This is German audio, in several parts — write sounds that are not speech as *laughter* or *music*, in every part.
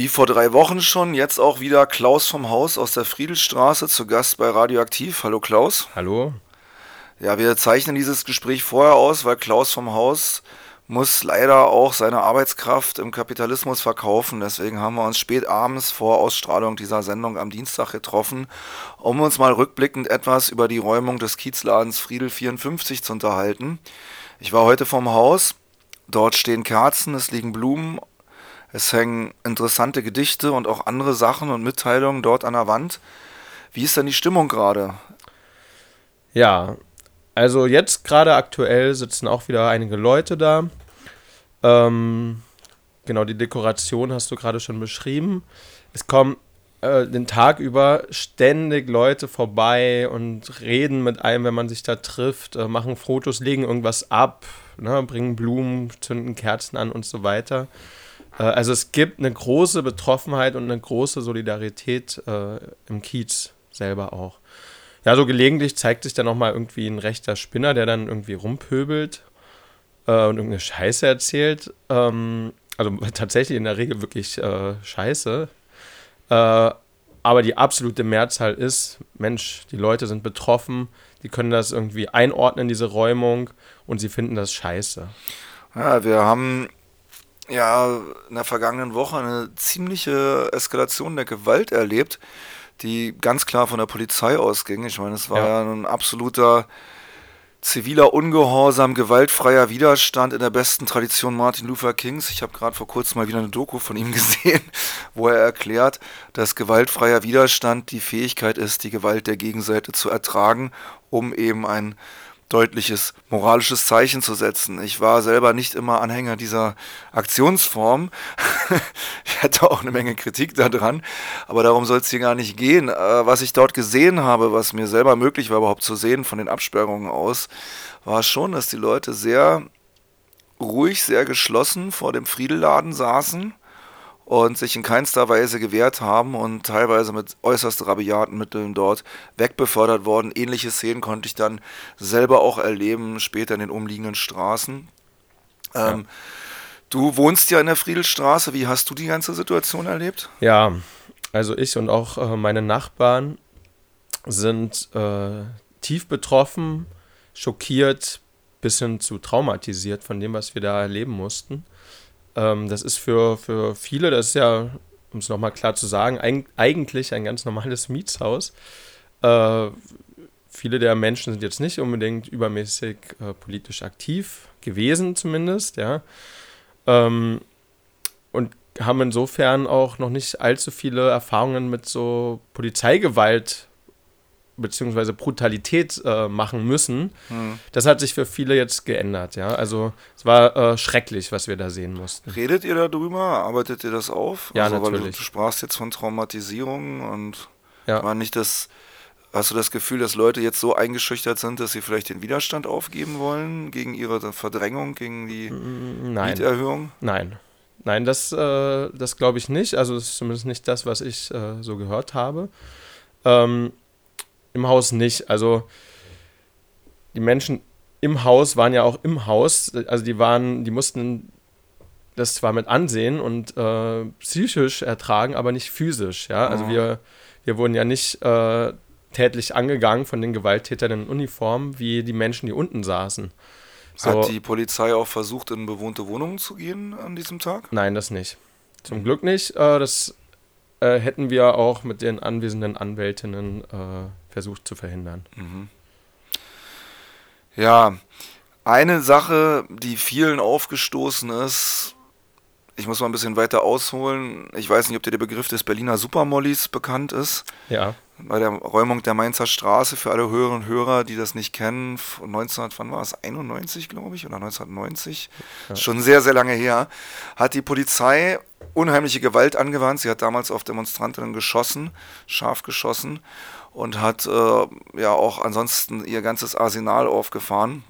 Wie vor drei Wochen schon, jetzt auch wieder Klaus vom Haus aus der Friedelstraße zu Gast bei Radioaktiv. Hallo Klaus. Hallo. Ja, wir zeichnen dieses Gespräch vorher aus, weil Klaus vom Haus muss leider auch seine Arbeitskraft im Kapitalismus verkaufen. Deswegen haben wir uns spät abends vor Ausstrahlung dieser Sendung am Dienstag getroffen, um uns mal rückblickend etwas über die Räumung des Kiezladens Friedel 54 zu unterhalten. Ich war heute vom Haus. Dort stehen Kerzen, es liegen Blumen es hängen interessante Gedichte und auch andere Sachen und Mitteilungen dort an der Wand. Wie ist denn die Stimmung gerade? Ja, also jetzt gerade aktuell sitzen auch wieder einige Leute da. Ähm, genau, die Dekoration hast du gerade schon beschrieben. Es kommen äh, den Tag über ständig Leute vorbei und reden mit einem, wenn man sich da trifft, äh, machen Fotos, legen irgendwas ab, ne, bringen Blumen, zünden Kerzen an und so weiter. Äh, also es gibt eine große Betroffenheit und eine große Solidarität äh, im Kiez selber auch. Ja, so gelegentlich zeigt sich dann auch mal irgendwie ein rechter Spinner, der dann irgendwie rumpöbelt äh, und irgendeine Scheiße erzählt. Ähm, also *laughs* tatsächlich in der Regel wirklich äh, Scheiße. Äh, aber die absolute Mehrzahl ist, Mensch, die Leute sind betroffen, die können das irgendwie einordnen, diese Räumung, und sie finden das scheiße. Ja, wir haben ja in der vergangenen Woche eine ziemliche Eskalation der Gewalt erlebt, die ganz klar von der Polizei ausging. Ich meine, es war ja, ja ein absoluter ziviler Ungehorsam, gewaltfreier Widerstand in der besten Tradition Martin Luther Kings. Ich habe gerade vor kurzem mal wieder eine Doku von ihm *laughs* gesehen, wo er erklärt, dass gewaltfreier Widerstand die Fähigkeit ist, die Gewalt der Gegenseite zu ertragen, um eben ein deutliches moralisches Zeichen zu setzen. Ich war selber nicht immer Anhänger dieser Aktionsform. *laughs* ich hatte auch eine Menge Kritik daran, aber darum soll es hier gar nicht gehen. Äh, was ich dort gesehen habe, was mir selber möglich war überhaupt zu sehen von den Absperrungen aus, war schon, dass die Leute sehr ruhig, sehr geschlossen vor dem Friedelladen saßen und sich in keinster Weise gewehrt haben und teilweise mit äußerst rabiaten Mitteln dort wegbefördert worden. Ähnliche Szenen konnte ich dann selber auch erleben, später in den umliegenden Straßen. Ja. Ähm, du wohnst ja in der Friedelstraße. Wie hast du die ganze Situation erlebt? Ja, also ich und auch äh, meine Nachbarn sind äh, tief betroffen, schockiert, bis hin zu traumatisiert von dem, was wir da erleben mussten. Ähm, das ist für, für viele, das ist ja, um es nochmal klar zu sagen, eig eigentlich ein ganz normales Mietshaus. Äh, viele der Menschen sind jetzt nicht unbedingt übermäßig äh, politisch aktiv gewesen, zumindest, ja. Ähm, und haben insofern auch noch nicht allzu viele Erfahrungen mit so Polizeigewalt beziehungsweise Brutalität äh, machen müssen. Hm. Das hat sich für viele jetzt geändert, ja. Also es war äh, schrecklich, was wir da sehen mussten. Redet ihr darüber? Arbeitet ihr das auf? Ja, also, natürlich. Weil du sprachst jetzt von Traumatisierung und ja. war nicht das. Hast du das Gefühl, dass Leute jetzt so eingeschüchtert sind, dass sie vielleicht den Widerstand aufgeben wollen gegen ihre Verdrängung, gegen die Nein. Mieterhöhung? Nein. Nein, das, äh, das glaube ich nicht. Also das ist zumindest nicht das, was ich äh, so gehört habe. Ähm, im Haus nicht. Also die Menschen im Haus waren ja auch im Haus. Also die waren, die mussten das zwar mit ansehen und äh, psychisch ertragen, aber nicht physisch. Ja, also mhm. wir, wir wurden ja nicht äh, tätlich angegangen von den Gewalttätern in Uniform wie die Menschen, die unten saßen. So. Hat die Polizei auch versucht, in bewohnte Wohnungen zu gehen an diesem Tag? Nein, das nicht. Zum Glück nicht. Äh, das äh, hätten wir auch mit den anwesenden Anwältinnen äh, versucht zu verhindern. Mhm. Ja, eine Sache, die vielen aufgestoßen ist, ich muss mal ein bisschen weiter ausholen. Ich weiß nicht, ob dir der Begriff des Berliner Supermollis bekannt ist. Ja. Bei der Räumung der Mainzer Straße, für alle Hörerinnen und Hörer, die das nicht kennen, 19, wann war es? 91, glaube ich, oder 1990, ja. schon sehr, sehr lange her, hat die Polizei unheimliche Gewalt angewandt. Sie hat damals auf Demonstrantinnen geschossen, scharf geschossen und hat äh, ja auch ansonsten ihr ganzes Arsenal aufgefahren.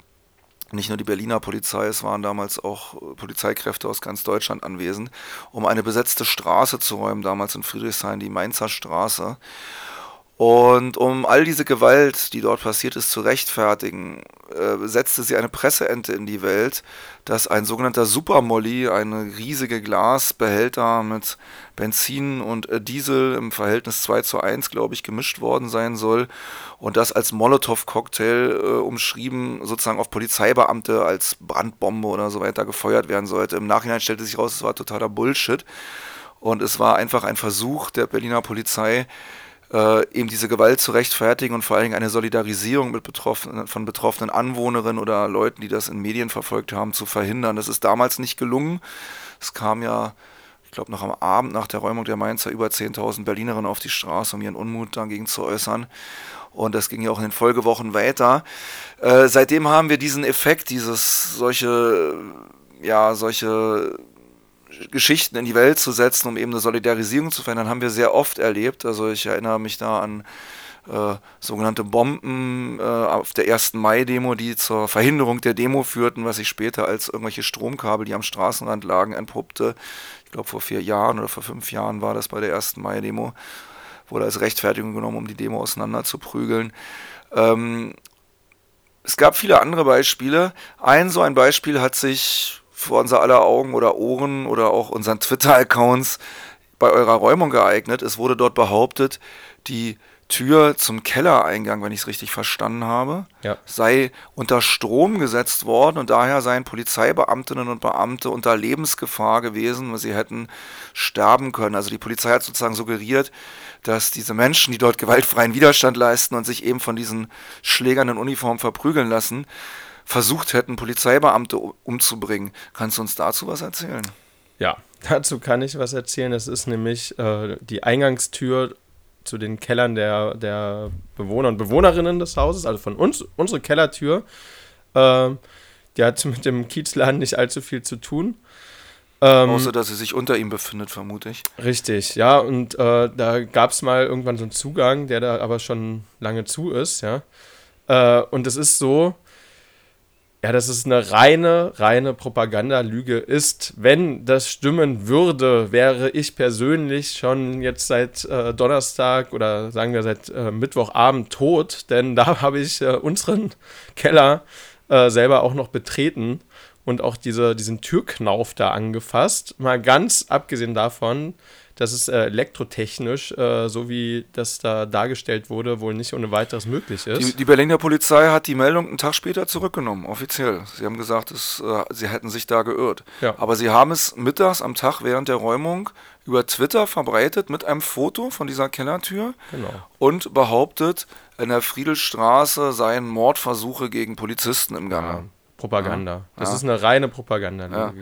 Nicht nur die Berliner Polizei, es waren damals auch äh, Polizeikräfte aus ganz Deutschland anwesend, um eine besetzte Straße zu räumen, damals in Friedrichshain, die Mainzer Straße. Und um all diese Gewalt, die dort passiert ist, zu rechtfertigen, äh, setzte sie eine Presseente in die Welt, dass ein sogenannter Supermolly, ein riesige Glasbehälter mit Benzin und äh, Diesel im Verhältnis 2 zu 1, glaube ich, gemischt worden sein soll und das als Molotow-Cocktail äh, umschrieben, sozusagen auf Polizeibeamte als Brandbombe oder so weiter gefeuert werden sollte. Im Nachhinein stellte sich raus, es war totaler Bullshit und es war einfach ein Versuch der Berliner Polizei, äh, eben diese Gewalt zu rechtfertigen und vor allen Dingen eine Solidarisierung mit betroffenen, von betroffenen Anwohnerinnen oder Leuten, die das in Medien verfolgt haben, zu verhindern. Das ist damals nicht gelungen. Es kam ja, ich glaube, noch am Abend nach der Räumung der Mainzer über 10.000 Berlinerinnen auf die Straße, um ihren Unmut dagegen zu äußern. Und das ging ja auch in den Folgewochen weiter. Äh, seitdem haben wir diesen Effekt, dieses solche, ja, solche Geschichten in die Welt zu setzen, um eben eine Solidarisierung zu verändern, haben wir sehr oft erlebt. Also ich erinnere mich da an äh, sogenannte Bomben äh, auf der ersten Mai-Demo, die zur Verhinderung der Demo führten, was sich später als irgendwelche Stromkabel, die am Straßenrand lagen, entpuppte. Ich glaube, vor vier Jahren oder vor fünf Jahren war das bei der ersten Mai-Demo. Wurde als Rechtfertigung genommen, um die Demo auseinander zu prügeln. Ähm, es gab viele andere Beispiele. Ein so ein Beispiel hat sich vor unser aller Augen oder Ohren oder auch unseren Twitter-Accounts bei eurer Räumung geeignet. Es wurde dort behauptet, die Tür zum Kellereingang, wenn ich es richtig verstanden habe, ja. sei unter Strom gesetzt worden und daher seien Polizeibeamtinnen und Beamte unter Lebensgefahr gewesen, weil sie hätten sterben können. Also die Polizei hat sozusagen suggeriert, dass diese Menschen, die dort gewaltfreien Widerstand leisten und sich eben von diesen Schlägern in Uniform verprügeln lassen, versucht hätten, Polizeibeamte umzubringen. Kannst du uns dazu was erzählen? Ja, *laughs* dazu kann ich was erzählen. Es ist nämlich äh, die Eingangstür zu den Kellern der, der Bewohner und Bewohnerinnen des Hauses, also von uns, unsere Kellertür. Äh, die hat mit dem Kiezladen nicht allzu viel zu tun. Ähm, Außer, dass sie sich unter ihm befindet, vermute ich. Richtig, ja. Und äh, da gab es mal irgendwann so einen Zugang, der da aber schon lange zu ist, ja. Äh, und es ist so, ja, dass es eine reine, reine Propagandalüge ist. Wenn das stimmen würde, wäre ich persönlich schon jetzt seit äh, Donnerstag oder sagen wir seit äh, Mittwochabend tot, denn da *laughs* habe ich äh, unseren Keller äh, selber auch noch betreten und auch diese, diesen Türknauf da angefasst. Mal ganz abgesehen davon, dass es äh, elektrotechnisch, äh, so wie das da dargestellt wurde, wohl nicht ohne weiteres möglich ist. Die, die Berliner Polizei hat die Meldung einen Tag später zurückgenommen, offiziell. Sie haben gesagt, es, äh, sie hätten sich da geirrt. Ja. Aber sie haben es mittags am Tag während der Räumung über Twitter verbreitet mit einem Foto von dieser Kellertür genau. und behauptet, in der Friedelstraße seien Mordversuche gegen Polizisten im Gange. Ja. Propaganda. Ja. Das ist eine reine Propaganda.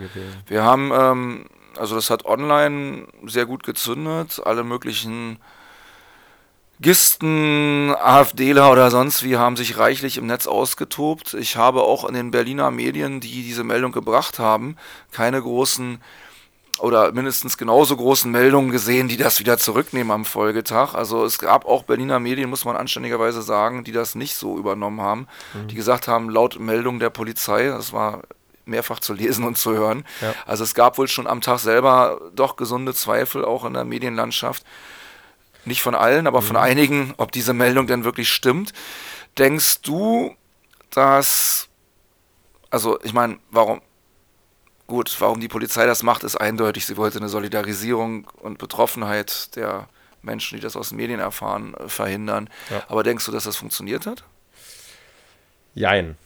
Wir haben ähm, also das hat online sehr gut gezündet. Alle möglichen Gisten, AfDler oder sonst wie haben sich reichlich im Netz ausgetobt. Ich habe auch in den Berliner Medien, die diese Meldung gebracht haben, keine großen oder mindestens genauso großen Meldungen gesehen, die das wieder zurücknehmen am Folgetag. Also es gab auch Berliner Medien, muss man anständigerweise sagen, die das nicht so übernommen haben, mhm. die gesagt haben, laut Meldung der Polizei, das war mehrfach zu lesen und zu hören. Ja. Also es gab wohl schon am Tag selber doch gesunde Zweifel, auch in der Medienlandschaft. Nicht von allen, aber mhm. von einigen, ob diese Meldung denn wirklich stimmt. Denkst du, dass, also ich meine, warum, gut, warum die Polizei das macht, ist eindeutig. Sie wollte eine Solidarisierung und Betroffenheit der Menschen, die das aus den Medien erfahren, verhindern. Ja. Aber denkst du, dass das funktioniert hat? Jein.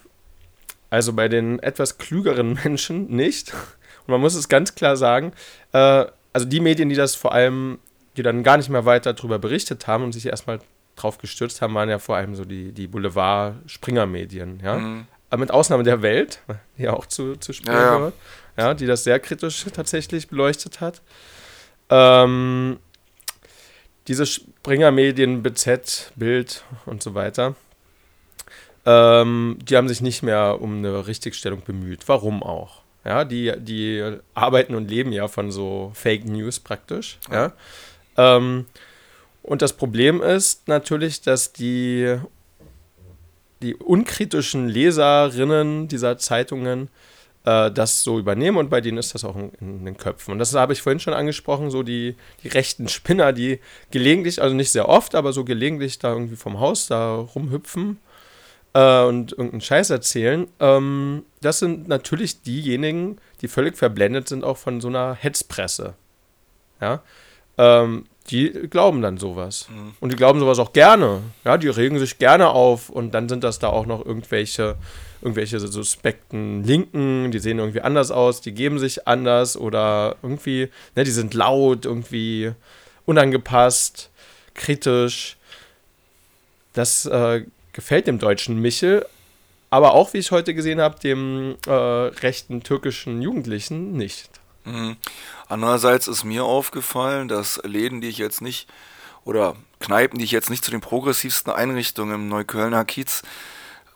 Also bei den etwas klügeren *laughs* Menschen nicht. Und man muss es ganz klar sagen, äh, also die Medien, die das vor allem, die dann gar nicht mehr weiter darüber berichtet haben und sich erstmal drauf gestürzt haben, waren ja vor allem so die, die Boulevard-Springer-Medien, ja. Mhm. Aber mit Ausnahme der Welt, *laughs* die auch zu, zu spüren ja, ja. ja, die das sehr kritisch tatsächlich beleuchtet hat. Ähm, diese Springer-Medien, BZ, Bild und so weiter, ähm, die haben sich nicht mehr um eine Richtigstellung bemüht. Warum auch? Ja, die, die arbeiten und leben ja von so Fake News praktisch. Ja. ja. Ähm, und das Problem ist natürlich, dass die, die unkritischen Leserinnen dieser Zeitungen äh, das so übernehmen und bei denen ist das auch in, in, den Köpfen. Und das habe ich vorhin schon angesprochen, so die, die rechten Spinner, die gelegentlich, also nicht sehr oft, aber so gelegentlich da irgendwie vom Haus da rumhüpfen äh, und irgendeinen Scheiß erzählen. Ähm, das sind natürlich diejenigen, die völlig verblendet sind auch von so einer Hetzpresse. Ja. Ähm, die glauben dann sowas. Mhm. Und die glauben sowas auch gerne. Ja, die regen sich gerne auf und dann sind das da auch noch irgendwelche, irgendwelche suspekten Linken, die sehen irgendwie anders aus, die geben sich anders oder irgendwie, ne, die sind laut, irgendwie unangepasst, kritisch. Das äh, gefällt dem deutschen Michel, aber auch, wie ich heute gesehen habe, dem äh, rechten türkischen Jugendlichen nicht. Mhm. Andererseits ist mir aufgefallen, dass Läden, die ich jetzt nicht, oder Kneipen, die ich jetzt nicht zu den progressivsten Einrichtungen im Neuköllner Kiez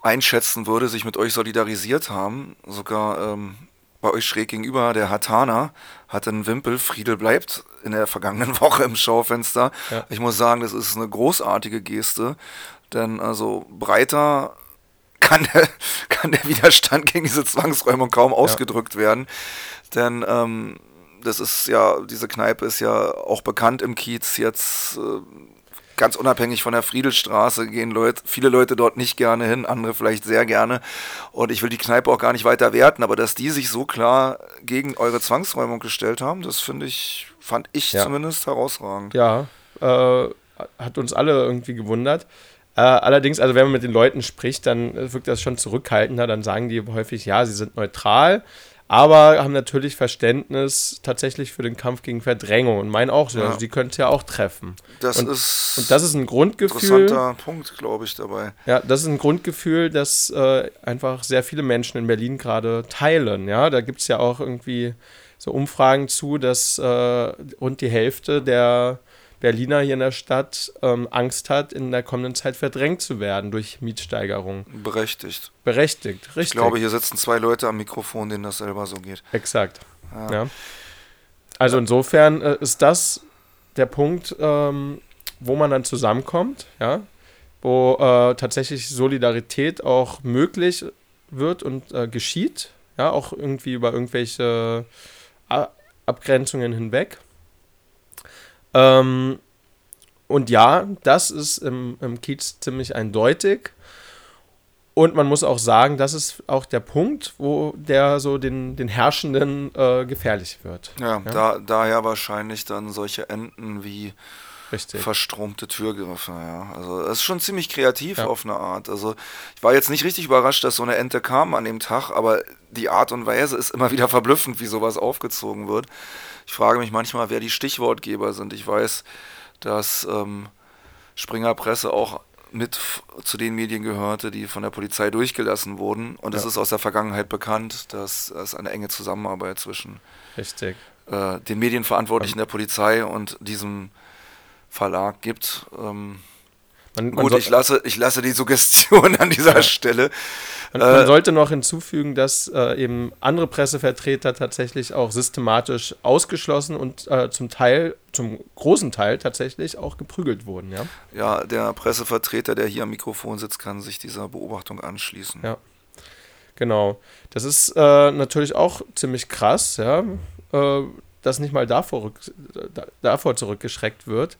einschätzen würde, sich mit euch solidarisiert haben. Sogar ähm, bei euch schräg gegenüber, der Hatana hat einen Wimpel, Friedel bleibt in der vergangenen *laughs* Woche im Schaufenster. Ja. Ich muss sagen, das ist eine großartige Geste, denn also breiter kann der, *laughs* kann der Widerstand gegen diese Zwangsräumung kaum ausgedrückt ja. werden. Denn ähm, das ist ja, diese Kneipe ist ja auch bekannt im Kiez jetzt. Äh, ganz unabhängig von der Friedelstraße gehen Leute, viele Leute dort nicht gerne hin, andere vielleicht sehr gerne. Und ich will die Kneipe auch gar nicht weiter werten, aber dass die sich so klar gegen eure Zwangsräumung gestellt haben, das finde ich, fand ich ja. zumindest herausragend. Ja, äh, hat uns alle irgendwie gewundert. Äh, allerdings, also wenn man mit den Leuten spricht, dann wirkt das schon zurückhaltender. Dann sagen die häufig, ja, sie sind neutral, aber haben natürlich Verständnis tatsächlich für den Kampf gegen Verdrängung und meinen auch so. Ja. Also die können es ja auch treffen. Das und, ist und das ist ein Grundgefühl. Interessanter Punkt, glaube ich, dabei. Ja, das ist ein Grundgefühl, das äh, einfach sehr viele Menschen in Berlin gerade teilen. Ja, da gibt es ja auch irgendwie so Umfragen zu, dass äh, rund die Hälfte der Berliner hier in der Stadt ähm, Angst hat, in der kommenden Zeit verdrängt zu werden durch Mietsteigerungen. Berechtigt. Berechtigt, richtig. Ich glaube, hier sitzen zwei Leute am Mikrofon, denen das selber so geht. Exakt. Ja. ja. Also insofern äh, ist das der Punkt, ähm, wo man dann zusammenkommt, ja, wo äh, tatsächlich Solidarität auch möglich wird und äh, geschieht, ja, auch irgendwie über irgendwelche Abgrenzungen hinweg. Ähm, und ja, das ist im, im Kiez ziemlich eindeutig. Und man muss auch sagen, das ist auch der Punkt, wo der so den, den Herrschenden äh, gefährlich wird. Ja, ja? Da, daher wahrscheinlich dann solche Enden wie Richtig. verstromte Türgriffe, ja. Also das ist schon ziemlich kreativ ja. auf eine Art. Also ich war jetzt nicht richtig überrascht, dass so eine Ente kam an dem Tag, aber die Art und Weise ist immer wieder verblüffend, wie sowas aufgezogen wird. Ich frage mich manchmal, wer die Stichwortgeber sind. Ich weiß, dass ähm, Springer Presse auch mit zu den Medien gehörte, die von der Polizei durchgelassen wurden. Und ja. es ist aus der Vergangenheit bekannt, dass es eine enge Zusammenarbeit zwischen. Äh, den Medienverantwortlichen der Polizei und diesem Verlag gibt. Ähm, man, man Gut, ich lasse, ich lasse die Suggestion *laughs* an dieser ja. Stelle. Man, man, äh, sollte noch hinzufügen, dass äh, eben andere Pressevertreter tatsächlich auch systematisch ausgeschlossen und äh, zum Teil, zum großen Teil tatsächlich auch geprügelt wurden. Ja? ja, der Pressevertreter, der hier am Mikrofon sitzt, kann sich dieser Beobachtung anschließen. Ja, genau. Das ist äh, natürlich auch ziemlich krass, ja, äh, dass nicht mal davor, davor zurückgeschreckt wird.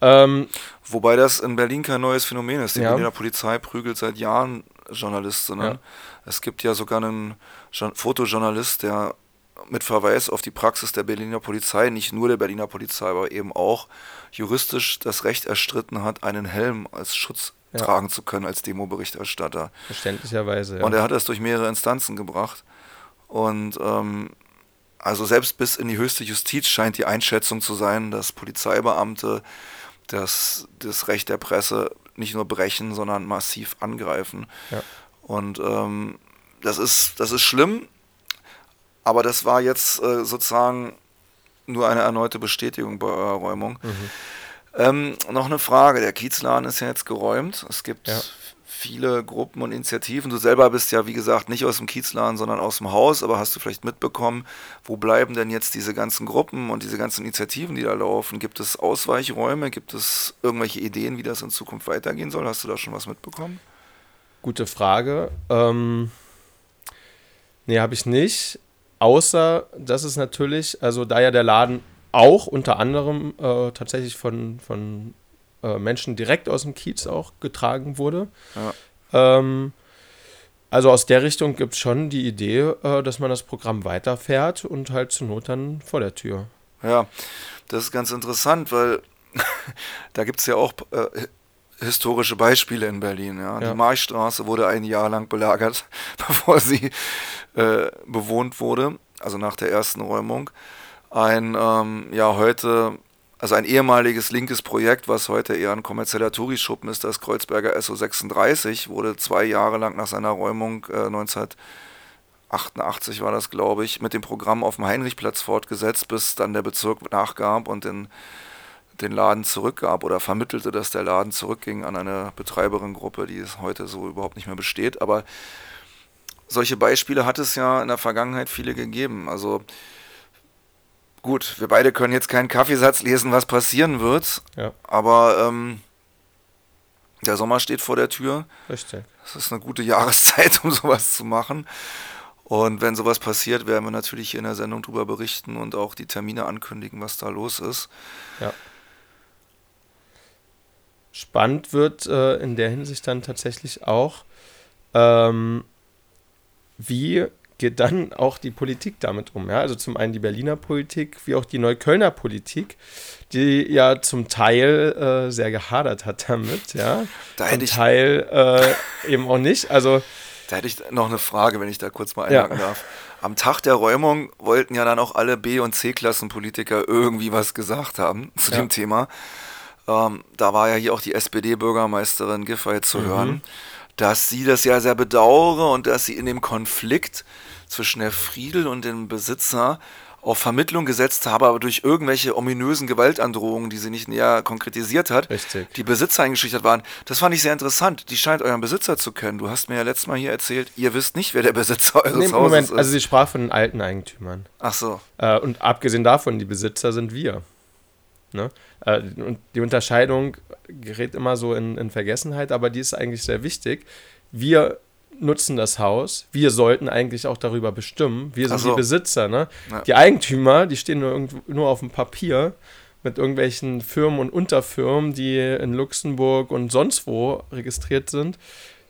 Ähm, Wobei das in Berlin kein neues Phänomen ist. Die ja. Berliner Polizei prügelt seit Jahren Journalistinnen. Ja. Es gibt ja sogar einen Fotojournalist, der mit Verweis auf die Praxis der Berliner Polizei, nicht nur der Berliner Polizei, aber eben auch juristisch das Recht erstritten hat, einen Helm als Schutz ja. tragen zu können als Demoberichterstatter. Verständlicherweise. Ja. Und er hat das durch mehrere Instanzen gebracht. Und ähm, also selbst bis in die höchste Justiz scheint die Einschätzung zu sein, dass Polizeibeamte das, das Recht der Presse nicht nur brechen, sondern massiv angreifen. Ja. Und ähm, das, ist, das ist schlimm, aber das war jetzt äh, sozusagen nur eine erneute Bestätigung bei eurer Räumung. Mhm. Ähm, noch eine Frage, der Kiezladen ist ja jetzt geräumt. Es gibt ja viele Gruppen und Initiativen. Du selber bist ja, wie gesagt, nicht aus dem Kiezladen, sondern aus dem Haus, aber hast du vielleicht mitbekommen, wo bleiben denn jetzt diese ganzen Gruppen und diese ganzen Initiativen, die da laufen? Gibt es Ausweichräume? Gibt es irgendwelche Ideen, wie das in Zukunft weitergehen soll? Hast du da schon was mitbekommen? Gute Frage. Ähm, Nee, habe ich nicht. Außer, dass es natürlich, also da ja der Laden auch unter anderem äh, tatsächlich von, von äh, Menschen direkt aus dem Kiez auch getragen wurde. Ja. Ähm, also aus der Richtung gibt es schon die Idee, äh, dass man das Programm weiterfährt und halt zur Not dann vor der Tür. Ja, das ist ganz interessant, weil *laughs* da gibt es ja auch äh, historische Beispiele in Berlin. Ja. ja. Die Marchstraße wurde ein Jahr lang belagert, *laughs* bevor sie äh, bewohnt wurde, also nach der ersten Räumung. Ein ähm, ja heute, also ein ehemaliges linkes Projekt, was heute eher ein kommerzieller Tourischuppen ist, das Kreuzberger SO36, wurde zwei Jahre lang nach seiner Räumung äh, 1988 war das, glaube ich, mit dem Programm auf dem Heinrichplatz fortgesetzt, bis dann der Bezirk nachgab und den den Laden zurückgab oder vermittelte, dass der Laden zurückging an eine Betreiberengruppe, die es heute so überhaupt nicht mehr besteht. Aber solche Beispiele hat es ja in der Vergangenheit viele gegeben. Also gut, wir beide können jetzt keinen Kaffeesatz lesen, was passieren wird. Ja. Aber ähm, der Sommer steht vor der Tür. Richtig. Das ist eine gute *laughs* Jahreszeit, um sowas zu machen. Und wenn sowas passiert, werden wir natürlich hier in der Sendung darüber berichten und auch die Termine ankündigen, was da los ist. Ja. Spannend wird äh, in der Hinsicht dann tatsächlich auch, ähm, wie geht dann auch die Politik damit um? Ja? Also zum einen die Berliner Politik, wie auch die Neuköllner Politik, die ja zum Teil äh, sehr gehadert hat damit, ja. Da zum Teil äh, eben auch nicht. Also da hätte ich noch eine Frage, wenn ich da kurz mal einhaken ja. darf. Am Tag der Räumung wollten ja dann auch alle B- und C-Klassenpolitiker irgendwie was gesagt haben *laughs* zu ja. dem Thema. Ähm, da war ja hier auch die SPD-Bürgermeisterin Giffey zu mhm. hören, dass sie das ja sehr bedauere und dass sie in dem Konflikt zwischen der Friedel und dem Besitzer auf Vermittlung gesetzt habe, aber durch irgendwelche ominösen Gewaltandrohungen, die sie nicht näher konkretisiert hat, Richtig. die Besitzer eingeschüchtert waren. Das fand ich sehr interessant. Die scheint euren Besitzer zu kennen. Du hast mir ja letztes Mal hier erzählt, ihr wisst nicht, wer der Besitzer eures nee, Hauses Moment, ist. Also sie sprach von den alten Eigentümern. Ach so. Äh, und abgesehen davon, die Besitzer sind wir. Ne? Äh, und die Unterscheidung gerät immer so in, in Vergessenheit, aber die ist eigentlich sehr wichtig. Wir nutzen das Haus. Wir sollten eigentlich auch darüber bestimmen. Wir sind so. die Besitzer. Ne? Ja. Die Eigentümer, die stehen nur, nur auf dem Papier mit irgendwelchen Firmen und Unterfirmen, die in Luxemburg und sonst wo registriert sind.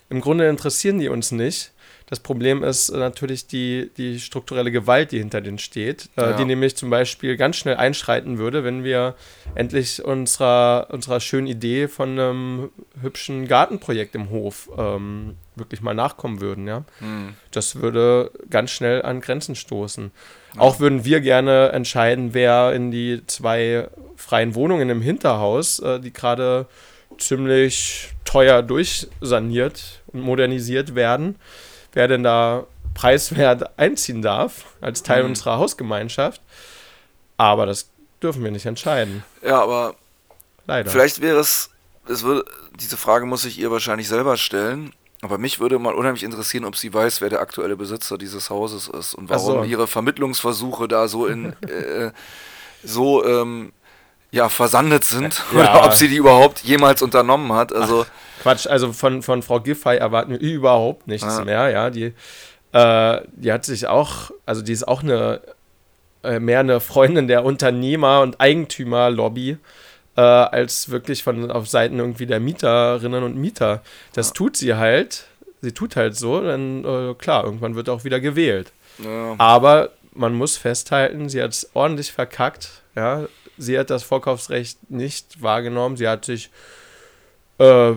Im Grunde interessieren die uns nicht. Das Problem ist äh, natürlich die, die strukturelle Gewalt, die hinter denen steht, äh, ja. die nämlich zum Beispiel ganz schnell einschreiten würde, wenn wir endlich unserer, unserer schönen Idee von einem hübschen Gartenprojekt im Hof ähm, wirklich mal nachkommen würden. Ja? Hm. Das würde ganz schnell an Grenzen stoßen. Ja. Auch würden wir gerne entscheiden, wer in die zwei freien Wohnungen im Hinterhaus, äh, die gerade ziemlich teuer durchsaniert und modernisiert werden, wer denn da preiswert einziehen darf als Teil mhm. unserer Hausgemeinschaft. Aber das dürfen wir nicht entscheiden. Ja, aber leider. Vielleicht wäre es, es würde, diese Frage muss ich ihr wahrscheinlich selber stellen. Aber mich würde mal unheimlich interessieren, ob sie weiß, wer der aktuelle Besitzer dieses Hauses ist und warum so. ihre Vermittlungsversuche da so in *laughs* äh, so ähm, ja versandet sind ja. oder ob sie die überhaupt jemals unternommen hat. Also Ach. Quatsch, also von, von Frau Giffey erwarten wir überhaupt nichts ja. mehr, ja. Die, äh, die hat sich auch, also die ist auch eine äh, mehr eine Freundin der Unternehmer- und Eigentümerlobby. Äh, als wirklich von auf Seiten irgendwie der Mieterinnen und Mieter. Das ja. tut sie halt. Sie tut halt so, dann äh, klar, irgendwann wird auch wieder gewählt. Ja. Aber man muss festhalten, sie hat es ordentlich verkackt. Ja, sie hat das Vorkaufsrecht nicht wahrgenommen. Sie hat sich äh,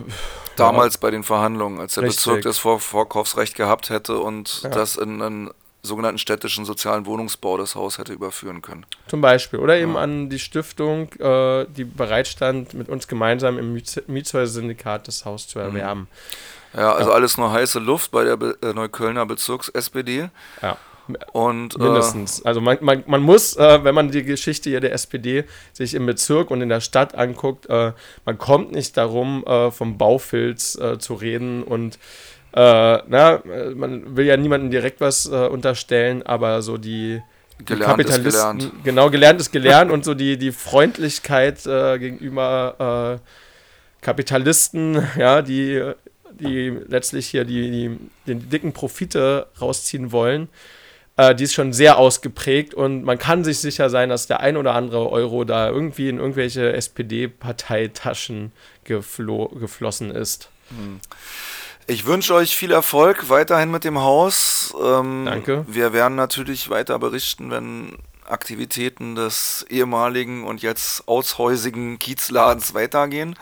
Damals ja. bei den Verhandlungen, als der Richtig. Bezirk das Vor Vorkaufsrecht gehabt hätte und ja. das in einen sogenannten städtischen sozialen Wohnungsbau das Haus hätte überführen können. Zum Beispiel. Oder eben ja. an die Stiftung, äh, die bereitstand, mit uns gemeinsam im Mietshäuser-Syndikat das Haus zu mhm. erwerben. Ja, also alles nur heiße Luft bei der Be äh, Neuköllner Bezirks-SPD. Ja. Und, äh, Mindestens. Äh, also man, man, man muss, äh, wenn man die Geschichte hier der SPD sich im Bezirk und in der Stadt anguckt, äh, man kommt nicht darum, äh, vom Baufilz äh, zu reden und na, man will ja niemandem direkt was unterstellen, aber so die, gelernt Kapitalisten, ist gelernt. genau, gelernt ist gelernt und so die, die Freundlichkeit gegenüber Kapitalisten, *laughs* ja, die die letztlich hier die, die, den dicken Profite rausziehen wollen, äh, die ist schon sehr ausgeprägt und man kann sich sicher sein, dass der ein oder andere Euro da irgendwie in irgendwelche SPD-Parteitaschen geflo geflossen ist. Hm. Ich wünsche euch viel Erfolg weiterhin mit dem Haus. Ähm, Danke. Wir werden natürlich weiter berichten, wenn Aktivitäten des ehemaligen und jetzt aushäusigen Kiezladens weitergehen.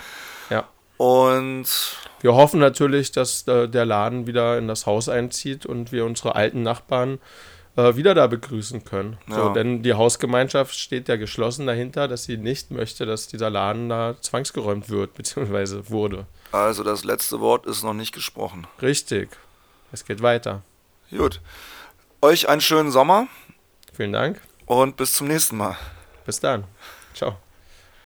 Ja. Und wir hoffen natürlich, dass äh, der Laden wieder in das Haus einzieht und wir unsere alten Nachbarn äh, wieder da begrüßen können. Ja. So, denn die Hausgemeinschaft steht ja geschlossen dahinter, dass sie nicht möchte, dass dieser Laden da zwangsgeräumt wird, *laughs* beziehungsweise wurde. Also das letzte Wort ist noch nicht gesprochen. Richtig. Es geht weiter. Gut. Euch einen schönen Sommer. Vielen Dank. Und bis zum nächsten Mal. Bis dann. Ciao.